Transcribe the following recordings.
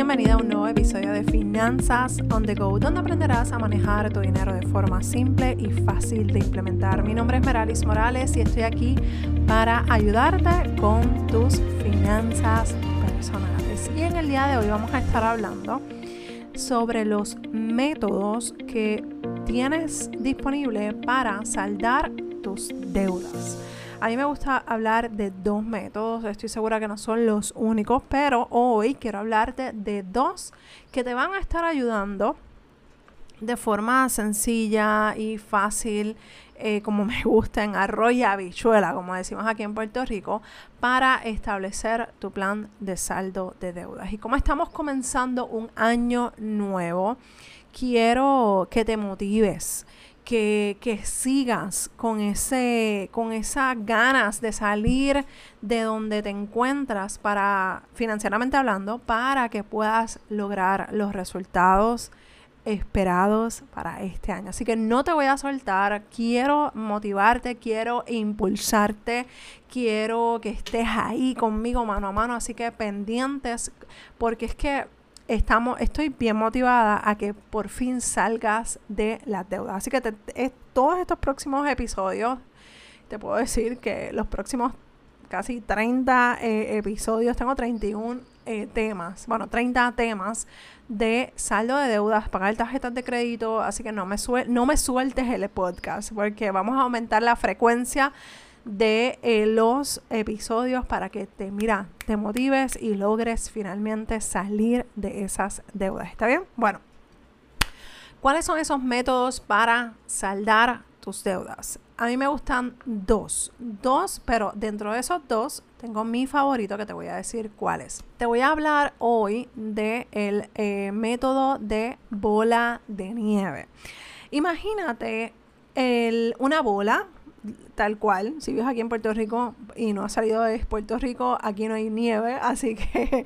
Bienvenida a un nuevo episodio de Finanzas on the Go, donde aprenderás a manejar tu dinero de forma simple y fácil de implementar. Mi nombre es Meralis Morales y estoy aquí para ayudarte con tus finanzas personales. Y en el día de hoy vamos a estar hablando sobre los métodos que tienes disponible para saldar tus deudas. A mí me gusta hablar de dos métodos, estoy segura que no son los únicos, pero hoy quiero hablarte de dos que te van a estar ayudando de forma sencilla y fácil, eh, como me gusta en arroz y habichuela, como decimos aquí en Puerto Rico, para establecer tu plan de saldo de deudas. Y como estamos comenzando un año nuevo, quiero que te motives que, sigas con, ese, con esas ganas de salir de donde te encuentras para, financieramente hablando, para que puedas lograr los resultados esperados para este año. Así que no te voy a soltar, quiero motivarte, quiero impulsarte, quiero que estés ahí conmigo mano a mano, así que pendientes, porque es que estamos, estoy bien motivada a que por fin salgas de las deudas. Así que todos estos próximos episodios, te puedo decir que los próximos casi 30 eh, episodios, tengo 31 eh, temas, bueno, 30 temas de saldo de deudas, pagar tarjetas de crédito, así que no me, no me sueltes el podcast porque vamos a aumentar la frecuencia de eh, los episodios para que te, mira, te motives y logres finalmente salir de esas deudas. ¿Está bien? Bueno, ¿cuáles son esos métodos para saldar tus deudas? A mí me gustan dos, dos, pero dentro de esos dos tengo mi favorito que te voy a decir cuál es. Te voy a hablar hoy del de eh, método de bola de nieve. Imagínate el, una bola tal cual. Si vives aquí en Puerto Rico y no has salido de Puerto Rico, aquí no hay nieve, así que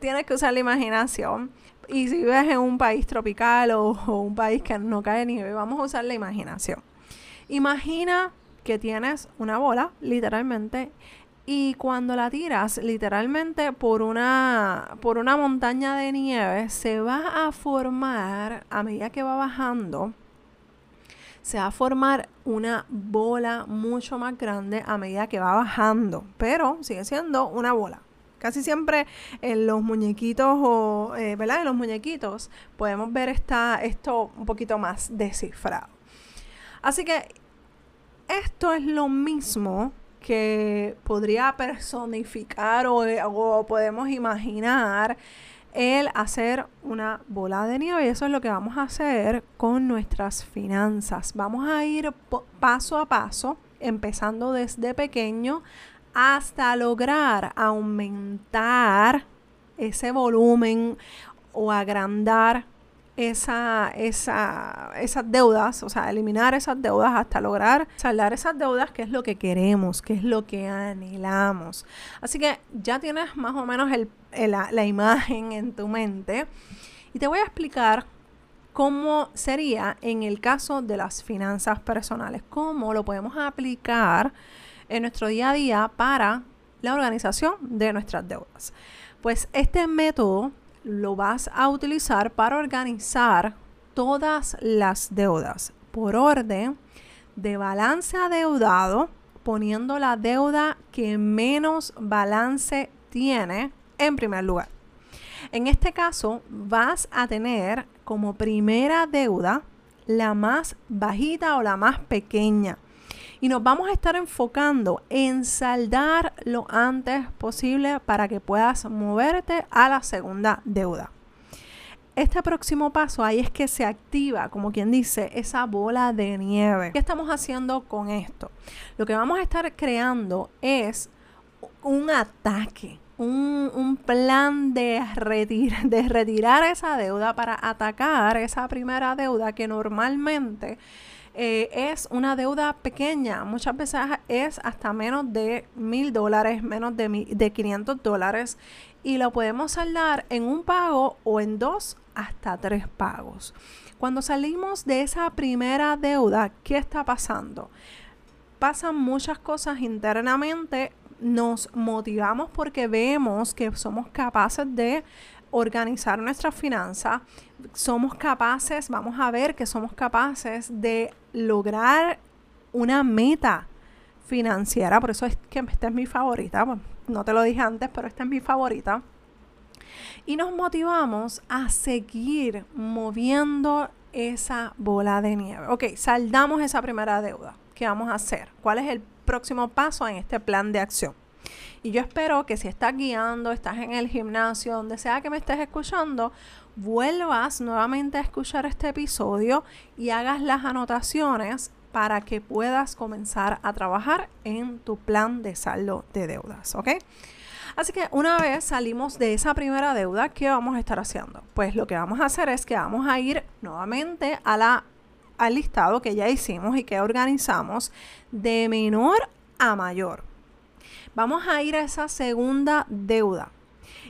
tienes que usar la imaginación. Y si vives en un país tropical o, un país que no cae nieve, vamos a usar la imaginación. Imagina que tienes una bola, literalmente, y cuando la tiras literalmente por una, por una montaña de nieve, se va a formar a medida que va bajando se va a formar una bola mucho más grande a medida que va bajando, pero sigue siendo una bola. Casi siempre en los muñequitos o, eh, ¿verdad? En los muñequitos podemos ver esta, esto un poquito más descifrado. Así que esto es lo mismo que podría personificar o, o podemos imaginar el hacer una bola de nieve. Y eso es lo que vamos a hacer con nuestras finanzas. Vamos a ir paso a paso, empezando desde pequeño hasta lograr aumentar ese volumen o agrandar esa, esa, esas deudas, o sea, eliminar esas deudas hasta lograr saldar esas deudas, que es lo que queremos, que es lo que anhelamos. Así que ya tienes más o menos el, la, la imagen en tu mente y te voy a explicar cómo sería en el caso de las finanzas personales, cómo lo podemos aplicar en nuestro día a día para la organización de nuestras deudas. Pues este método lo vas a utilizar para organizar todas las deudas por orden de balance adeudado, poniendo la deuda que menos balance tiene en primer lugar. En este caso, vas a tener como primera deuda la más bajita o la más pequeña y nos vamos a estar enfocando en saldar lo antes posible para que puedas moverte a la segunda deuda. Este próximo paso ahí es que se activa, como quien dice, esa bola de nieve. ¿Qué estamos haciendo con esto? Lo que vamos a estar creando es un ataque, un, plan de, de retirar esa deuda para atacar esa primera deuda que normalmente eh, es una deuda pequeña. Muchas veces es hasta menos de mil dólares, menos de, de 500 dólares. Y lo podemos saldar en un pago o en dos hasta tres pagos. Cuando salimos de esa primera deuda, ¿qué está pasando? Pasan muchas cosas internamente, nos motivamos porque vemos que somos capaces de organizar nuestras finanzas, somos capaces, vamos a ver que somos capaces de lograr una meta financiera, por eso es que esta es mi favorita, no te lo dije antes, pero esta es mi favorita. Y nos motivamos a seguir moviendo esa bola de nieve. Ok, saldamos esa primera deuda. ¿Qué vamos a hacer? ¿Cuál es el próximo paso en este plan de acción? Y yo espero que si estás guiando, estás en el gimnasio, donde sea que me estés escuchando, vuelvas nuevamente a escuchar este episodio y hagas las anotaciones para que puedas comenzar a trabajar en tu plan de saldo de deudas, ¿ok? Así que una vez salimos de esa primera deuda, ¿qué vamos a estar haciendo? Pues lo que vamos a hacer es que vamos a ir nuevamente al listado que ya hicimos y que organizamos de menor a mayor. Vamos a ir a esa segunda deuda.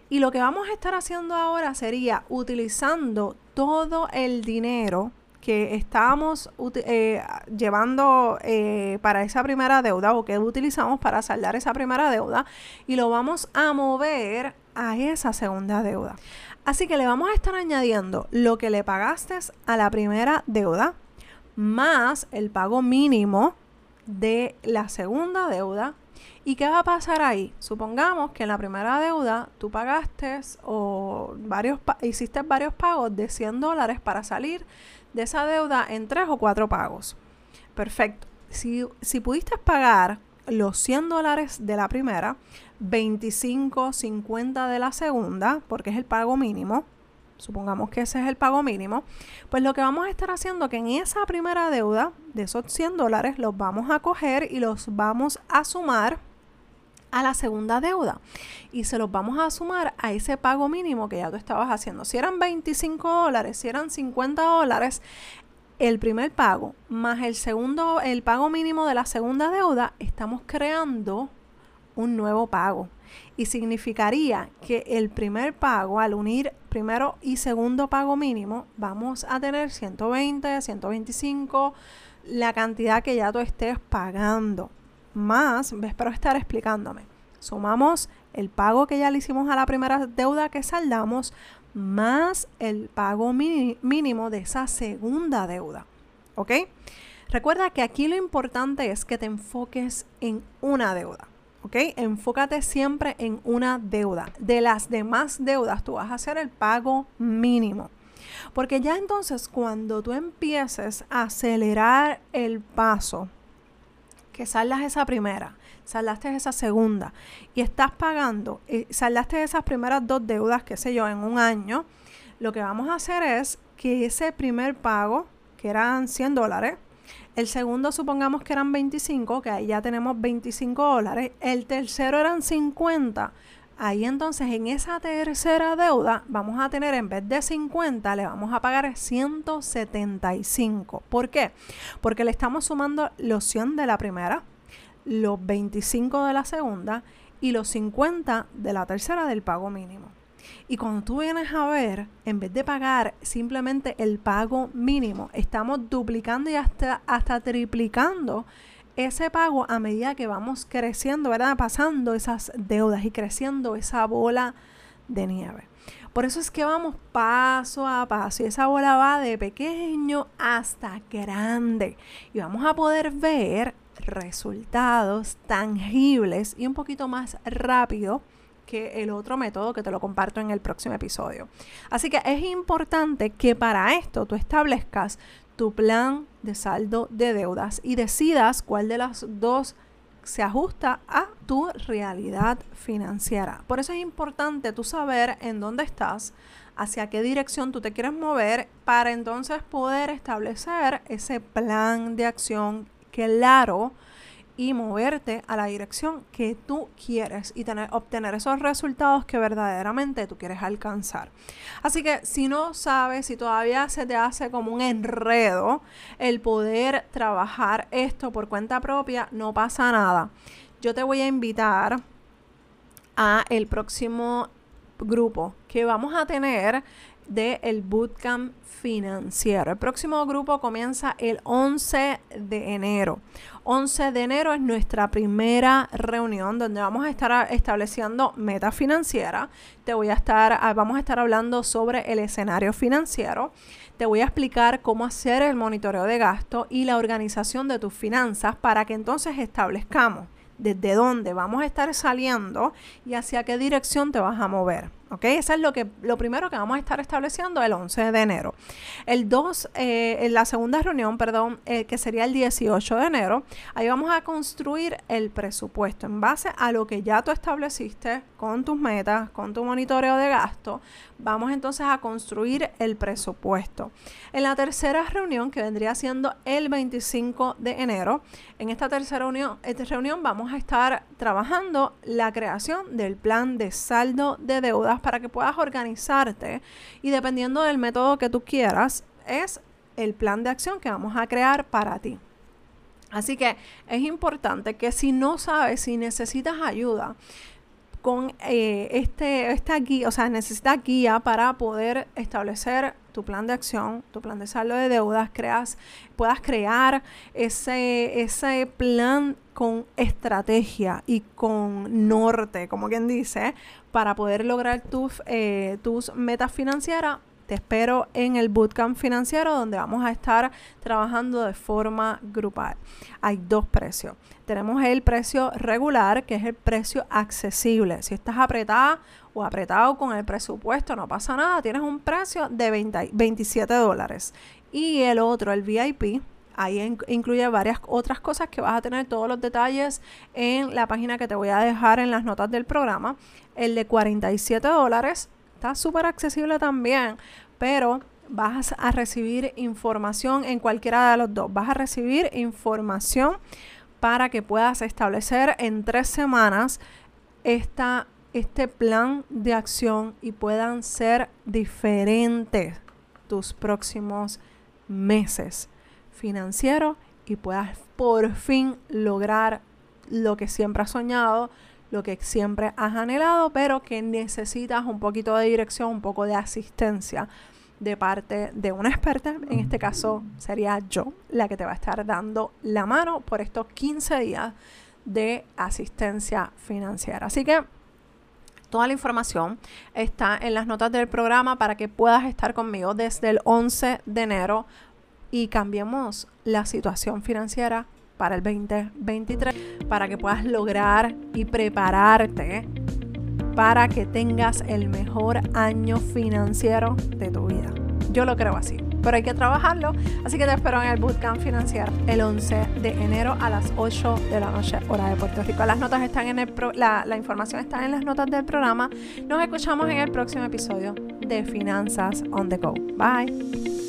Y lo que vamos a estar haciendo ahora sería utilizando todo el dinero que estábamos eh, llevando eh, para esa primera deuda o que utilizamos para saldar esa primera deuda y lo vamos a mover a esa segunda deuda. Así que le vamos a estar añadiendo lo que le pagaste a la primera deuda más el pago mínimo de la segunda deuda ¿Y qué va a pasar ahí? Supongamos que en la primera deuda tú pagaste o varios hiciste varios pagos de 100 dólares para salir de esa deuda en tres o cuatro pagos. Perfecto. Si, si pudiste pagar los 100 dólares de la primera, 25, 50 de la segunda, porque es el pago mínimo, supongamos que ese es el pago mínimo, pues lo que vamos a estar haciendo que en esa primera deuda de esos 100 dólares los vamos a coger y los vamos a sumar a la segunda deuda y se los vamos a sumar a ese pago mínimo que ya tú estabas haciendo. Si eran 25 dólares, si eran 50 dólares, el primer pago más el segundo, el pago mínimo de la segunda deuda, estamos creando un nuevo pago. Y significaría que el primer pago, al unir primero y segundo pago mínimo, vamos a tener 120, 125, la cantidad que ya tú estés pagando más, espero estar explicándome. Sumamos el pago que ya le hicimos a la primera deuda que saldamos, más el pago mínimo de esa segunda deuda. ¿Ok? Recuerda que aquí lo importante es que te enfoques en una deuda. ¿Ok? Enfócate siempre en una deuda. De las demás deudas, tú vas a hacer el pago mínimo. Porque ya entonces cuando tú empieces a acelerar el paso que saldas esa primera, saldaste esa segunda y estás pagando, y saldaste esas primeras dos deudas, qué sé yo, en un año, lo que vamos a hacer es que ese primer pago, que eran 100 dólares, el segundo supongamos que eran 25, que ahí ya tenemos 25 dólares, el tercero eran 50, Ahí entonces en esa tercera deuda vamos a tener en vez de 50 le vamos a pagar 175. ¿Por qué? Porque le estamos sumando los 100 de la primera, los 25 de la segunda y los 50 de la tercera del pago mínimo. Y cuando tú vienes a ver, en vez de pagar simplemente el pago mínimo, estamos duplicando y hasta, hasta triplicando ese pago a medida que vamos creciendo, ¿verdad? Pasando esas deudas y creciendo esa bola de nieve. Por eso es que vamos paso a paso y esa bola va de pequeño hasta grande y vamos a poder ver resultados tangibles y un poquito más rápido que el otro método que te lo comparto en el próximo episodio. Así que es importante que para esto tú establezcas tu plan de saldo de deudas y decidas cuál de las dos se ajusta a tu realidad financiera. Por eso es importante tú saber en dónde estás, hacia qué dirección tú te quieres mover para entonces poder establecer ese plan de acción claro y moverte a la dirección que tú quieres y tener, obtener esos resultados que verdaderamente tú quieres alcanzar. Así que si no sabes, si todavía se te hace como un enredo el poder trabajar esto por cuenta propia, no pasa nada. Yo te voy a invitar a el próximo grupo que vamos a tener del el bootcamp financiero. El próximo grupo comienza el 11 de enero. 11 de enero es nuestra primera reunión donde vamos a estar estableciendo metas financieras. Te voy a estar, ah, vamos a estar hablando sobre el escenario financiero. Te voy a explicar cómo hacer el monitoreo de gasto y la organización de tus finanzas para que entonces establezcamos desde dónde vamos a estar saliendo y hacia qué dirección te vas a mover. ¿Ok? Eso es lo, que, lo primero que vamos a estar estableciendo el 11 de enero. El 2, eh, en la segunda reunión, perdón, eh, que sería el 18 de enero, ahí vamos a construir el presupuesto en base a lo que ya tú estableciste con tus metas, con tu monitoreo de gasto. Vamos entonces a construir el presupuesto. En la tercera reunión, que vendría siendo el 25 de enero, en esta tercera reunión, esta reunión vamos a estar trabajando la creación del plan de saldo de deudas para que puedas organizarte y dependiendo del método que tú quieras, es el plan de acción que vamos a crear para ti. Así que es importante que si no sabes, si necesitas ayuda, con eh, este, esta guía, o sea, necesitas guía para poder establecer tu plan de acción, tu plan de saldo de deudas, creas, puedas crear ese, ese plan con estrategia y con norte, como quien dice, para poder lograr tus, eh, tus metas financieras te espero en el bootcamp financiero donde vamos a estar trabajando de forma grupal. Hay dos precios. Tenemos el precio regular, que es el precio accesible. Si estás apretada o apretado con el presupuesto, no pasa nada. Tienes un precio de 27 dólares. Y el otro, el VIP, Ahí incluye varias otras cosas que vas a tener todos los detalles en la página que te voy a dejar en las notas del programa. El de 47 dólares está súper accesible también, pero vas a recibir información en cualquiera de los dos. Vas a recibir información para que puedas establecer en tres semanas esta, este plan de acción y puedan ser diferentes tus próximos meses financieros y puedas por fin lograr lo que siempre has soñado, lo que siempre has anhelado, pero que necesitas un poquito de dirección, un poco de asistencia de parte de una experta. En este caso sería yo la que te va a estar dando la mano por estos 15 días de asistencia financiera. Así que toda la información está en las notas del programa para que puedas estar conmigo desde el 11 de enero y cambiemos la situación financiera para el 2023 para que puedas lograr y prepararte para que tengas el mejor año financiero de tu vida. Yo lo creo así, pero hay que trabajarlo, así que te espero en el Bootcamp Financiero el 11 de enero a las 8 de la noche, hora de Puerto Rico. Las notas están en el la, la información está en las notas del programa. Nos escuchamos en el próximo episodio de Finanzas on the Go. Bye.